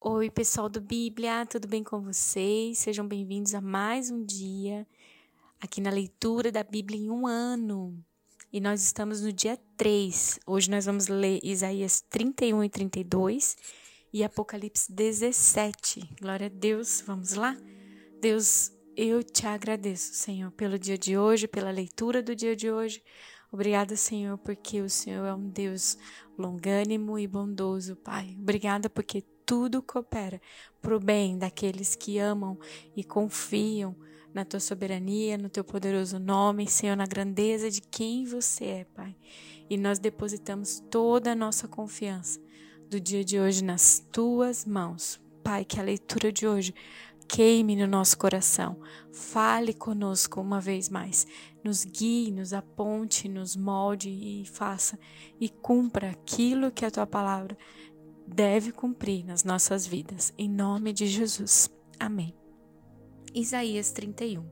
Oi, pessoal do Bíblia, tudo bem com vocês? Sejam bem-vindos a mais um dia aqui na leitura da Bíblia em um ano. E nós estamos no dia 3. Hoje nós vamos ler Isaías 31 e 32 e Apocalipse 17. Glória a Deus, vamos lá? Deus, eu te agradeço, Senhor, pelo dia de hoje, pela leitura do dia de hoje. Obrigada, Senhor, porque o Senhor é um Deus longânimo e bondoso, Pai. Obrigada porque tudo coopera para o bem daqueles que amam e confiam na tua soberania, no teu poderoso nome, Senhor, na grandeza de quem você é, Pai. E nós depositamos toda a nossa confiança do dia de hoje nas tuas mãos. Pai, que a leitura de hoje queime no nosso coração. Fale conosco uma vez mais. Nos guie, nos aponte, nos molde e faça e cumpra aquilo que a tua palavra deve cumprir nas nossas vidas. Em nome de Jesus. Amém. Isaías 31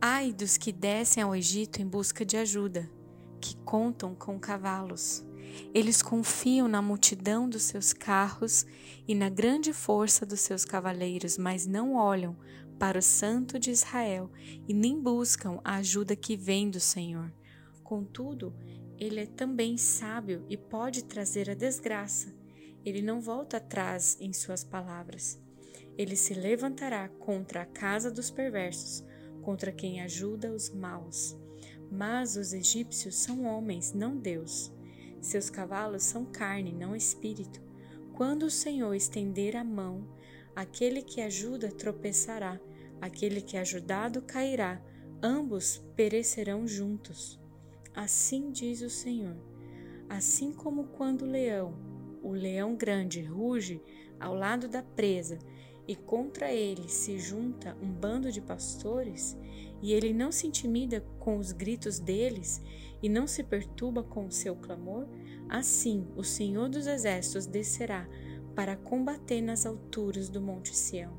Ai dos que descem ao Egito em busca de ajuda, que contam com cavalos. Eles confiam na multidão dos seus carros e na grande força dos seus cavaleiros, mas não olham para o Santo de Israel e nem buscam a ajuda que vem do Senhor. Contudo, ele é também sábio e pode trazer a desgraça. Ele não volta atrás em suas palavras. Ele se levantará contra a casa dos perversos, contra quem ajuda os maus. Mas os egípcios são homens, não Deus. Seus cavalos são carne, não espírito. Quando o Senhor estender a mão, aquele que ajuda tropeçará, aquele que ajudado cairá, ambos perecerão juntos. Assim diz o Senhor. Assim como quando o leão, o leão grande, ruge ao lado da presa, e contra ele se junta um bando de pastores, e ele não se intimida com os gritos deles e não se perturba com o seu clamor, assim o Senhor dos Exércitos descerá para combater nas alturas do Monte Sião.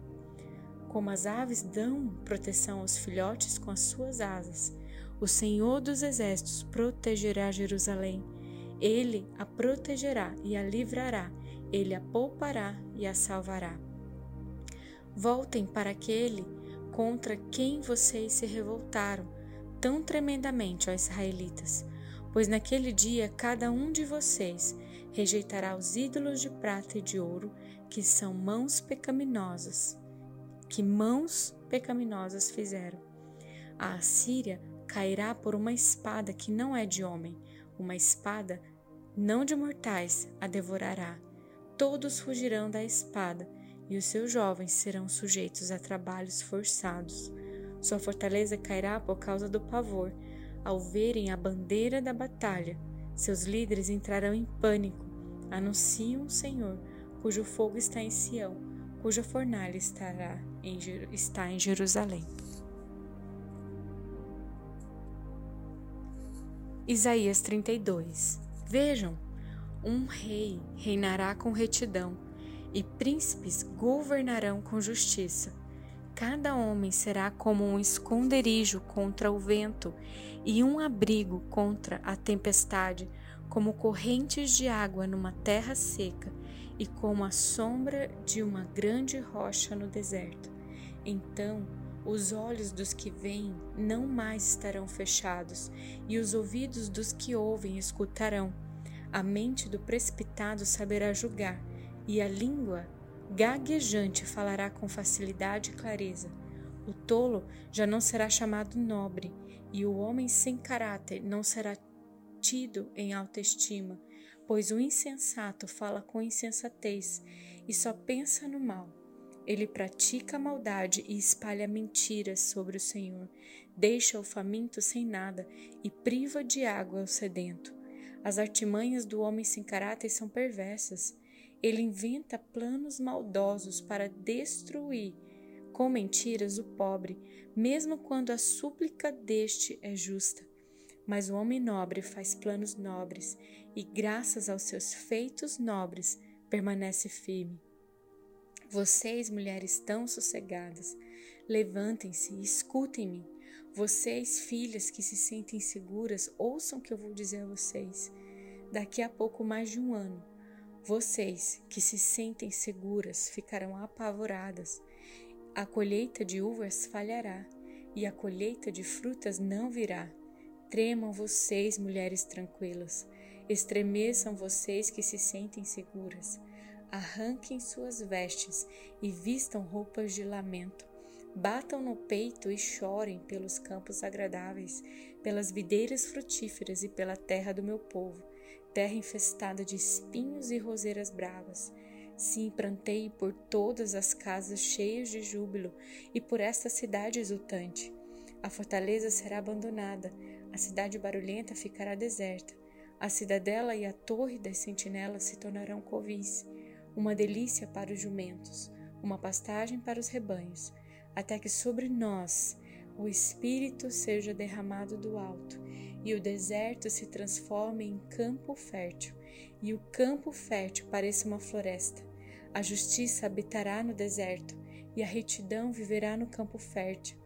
Como as aves dão proteção aos filhotes com as suas asas, o Senhor dos Exércitos protegerá Jerusalém. Ele a protegerá e a livrará, ele a poupará e a salvará. Voltem para aquele contra quem vocês se revoltaram tão tremendamente, ó israelitas, pois naquele dia cada um de vocês rejeitará os ídolos de prata e de ouro, que são mãos pecaminosas, que mãos pecaminosas fizeram. A Assíria cairá por uma espada que não é de homem, uma espada não de mortais a devorará. Todos fugirão da espada, e os seus jovens serão sujeitos a trabalhos forçados. Sua fortaleza cairá por causa do pavor, ao verem a bandeira da batalha. Seus líderes entrarão em pânico, anunciam o Senhor, cujo fogo está em Sião, cuja fornalha estará em, está em Jerusalém. Isaías 32 Vejam, um rei reinará com retidão, e príncipes governarão com justiça. Cada homem será como um esconderijo contra o vento, e um abrigo contra a tempestade, como correntes de água numa terra seca, e como a sombra de uma grande rocha no deserto. Então os olhos dos que veem não mais estarão fechados, e os ouvidos dos que ouvem escutarão. A mente do precipitado saberá julgar, e a língua gaguejante falará com facilidade e clareza. O tolo já não será chamado nobre, e o homem sem caráter não será tido em alta estima, pois o insensato fala com insensatez e só pensa no mal. Ele pratica a maldade e espalha mentiras sobre o Senhor, deixa o faminto sem nada e priva de água o sedento. As artimanhas do homem sem caráter são perversas. Ele inventa planos maldosos para destruir com mentiras o pobre, mesmo quando a súplica deste é justa. Mas o homem nobre faz planos nobres e, graças aos seus feitos nobres, permanece firme. Vocês, mulheres tão sossegadas, levantem-se e escutem-me. Vocês, filhas que se sentem seguras, ouçam o que eu vou dizer a vocês. Daqui a pouco mais de um ano, Vocês que se sentem seguras ficarão apavoradas. A colheita de uvas falhará e a colheita de frutas não virá. Tremam vocês, mulheres tranquilas, estremeçam vocês que se sentem seguras. Arranquem suas vestes e vistam roupas de lamento. Batam no peito e chorem pelos campos agradáveis, pelas videiras frutíferas e pela terra do meu povo, terra infestada de espinhos e roseiras bravas. Sim, prantei por todas as casas cheias de júbilo e por esta cidade exultante. A fortaleza será abandonada, a cidade barulhenta ficará deserta. A cidadela e a torre das sentinelas se tornarão covis, uma delícia para os jumentos, uma pastagem para os rebanhos, até que sobre nós o Espírito seja derramado do alto e o deserto se transforme em campo fértil e o campo fértil pareça uma floresta. A justiça habitará no deserto e a retidão viverá no campo fértil.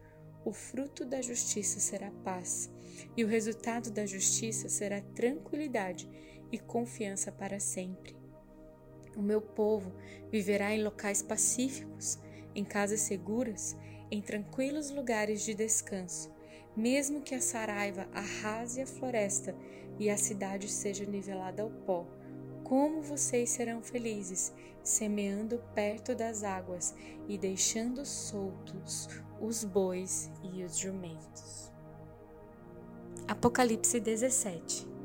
O fruto da justiça será paz, e o resultado da justiça será tranquilidade e confiança para sempre. O meu povo viverá em locais pacíficos, em casas seguras, em tranquilos lugares de descanso, mesmo que a saraiva arrase a floresta e a cidade seja nivelada ao pó. Como vocês serão felizes, semeando perto das águas e deixando soltos os bois e os jumentos. Apocalipse 17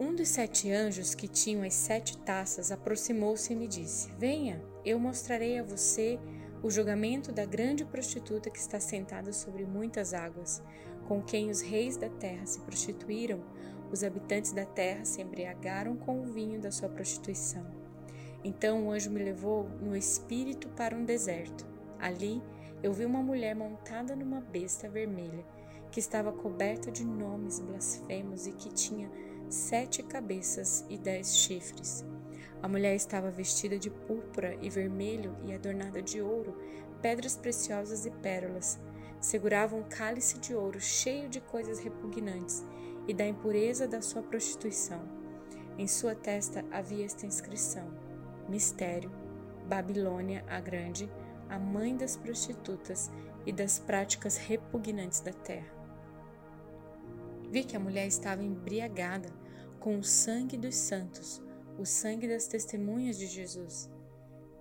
Um dos sete anjos que tinham as sete taças aproximou-se e me disse: Venha, eu mostrarei a você o julgamento da grande prostituta que está sentada sobre muitas águas, com quem os reis da terra se prostituíram, os habitantes da terra se embriagaram com o vinho da sua prostituição. Então o anjo me levou no espírito para um deserto Ali eu vi uma mulher montada numa besta vermelha, que estava coberta de nomes blasfemos e que tinha sete cabeças e dez chifres. A mulher estava vestida de púrpura e vermelho e adornada de ouro, pedras preciosas e pérolas. Segurava um cálice de ouro cheio de coisas repugnantes e da impureza da sua prostituição. Em sua testa havia esta inscrição: Mistério, Babilônia a Grande, a mãe das prostitutas e das práticas repugnantes da terra. Vi que a mulher estava embriagada com o sangue dos santos, o sangue das testemunhas de Jesus.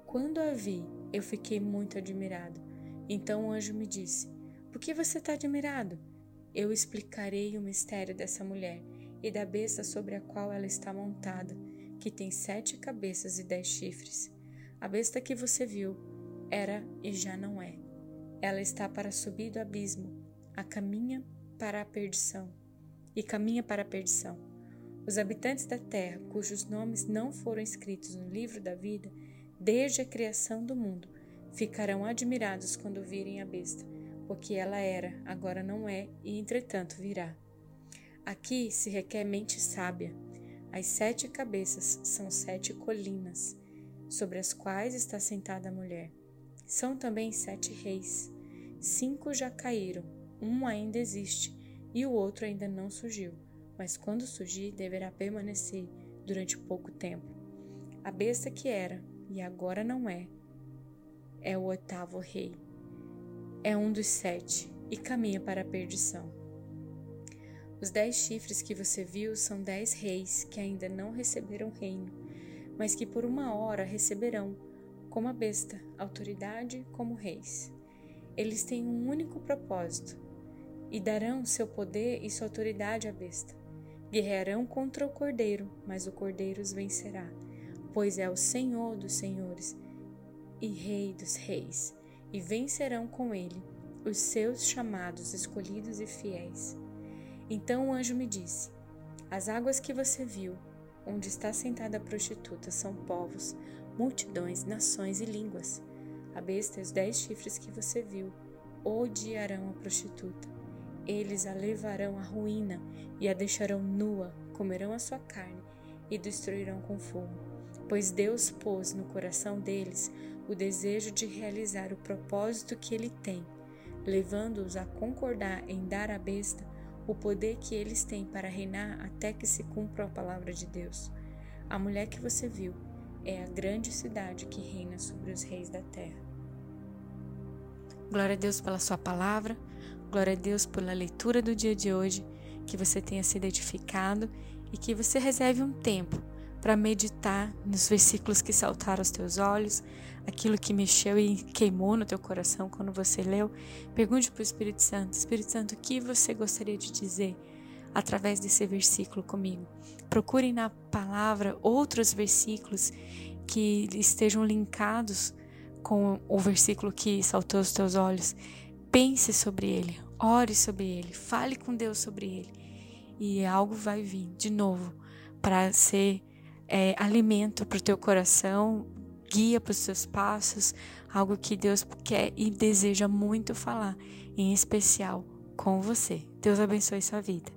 Quando a vi, eu fiquei muito admirado. Então o anjo me disse: Por que você está admirado? Eu explicarei o mistério dessa mulher e da besta sobre a qual ela está montada, que tem sete cabeças e dez chifres. A besta que você viu era e já não é. Ela está para subir do abismo, a caminha para a perdição, e caminha para a perdição. Os habitantes da terra, cujos nomes não foram escritos no livro da vida, desde a criação do mundo, ficarão admirados quando virem a besta, porque ela era, agora não é, e entretanto virá. Aqui se requer mente sábia. As sete cabeças são sete colinas, sobre as quais está sentada a mulher. São também sete reis. Cinco já caíram, um ainda existe e o outro ainda não surgiu, mas quando surgir deverá permanecer durante pouco tempo. A besta que era e agora não é, é o oitavo rei. É um dos sete e caminha para a perdição. Os dez chifres que você viu são dez reis que ainda não receberam reino, mas que por uma hora receberão como a besta, autoridade como reis. Eles têm um único propósito e darão seu poder e sua autoridade à besta. Guerrearão contra o cordeiro, mas o cordeiro os vencerá, pois é o Senhor dos senhores e Rei dos reis, e vencerão com ele os seus chamados, escolhidos e fiéis. Então o anjo me disse: As águas que você viu, onde está sentada a prostituta, são povos, multidões, nações e línguas. A besta e os dez chifres que você viu odiarão a prostituta. Eles a levarão à ruína e a deixarão nua, comerão a sua carne e destruirão com fogo. Pois Deus pôs no coração deles o desejo de realizar o propósito que ele tem, levando-os a concordar em dar à besta o poder que eles têm para reinar até que se cumpra a palavra de Deus. A mulher que você viu é a grande cidade que reina sobre os reis da terra. Glória a Deus pela Sua palavra, glória a Deus pela leitura do dia de hoje, que você tenha sido edificado e que você reserve um tempo para meditar nos versículos que saltaram aos teus olhos, aquilo que mexeu e queimou no teu coração quando você leu. Pergunte para o Espírito Santo: Espírito Santo, o que você gostaria de dizer através desse versículo comigo? Procure na palavra outros versículos que estejam linkados com o versículo que saltou aos teus olhos. Pense sobre ele, ore sobre ele, fale com Deus sobre ele. E algo vai vir de novo para ser é, alimento para o teu coração, guia para os seus passos, algo que Deus quer e deseja muito falar, em especial com você. Deus abençoe sua vida.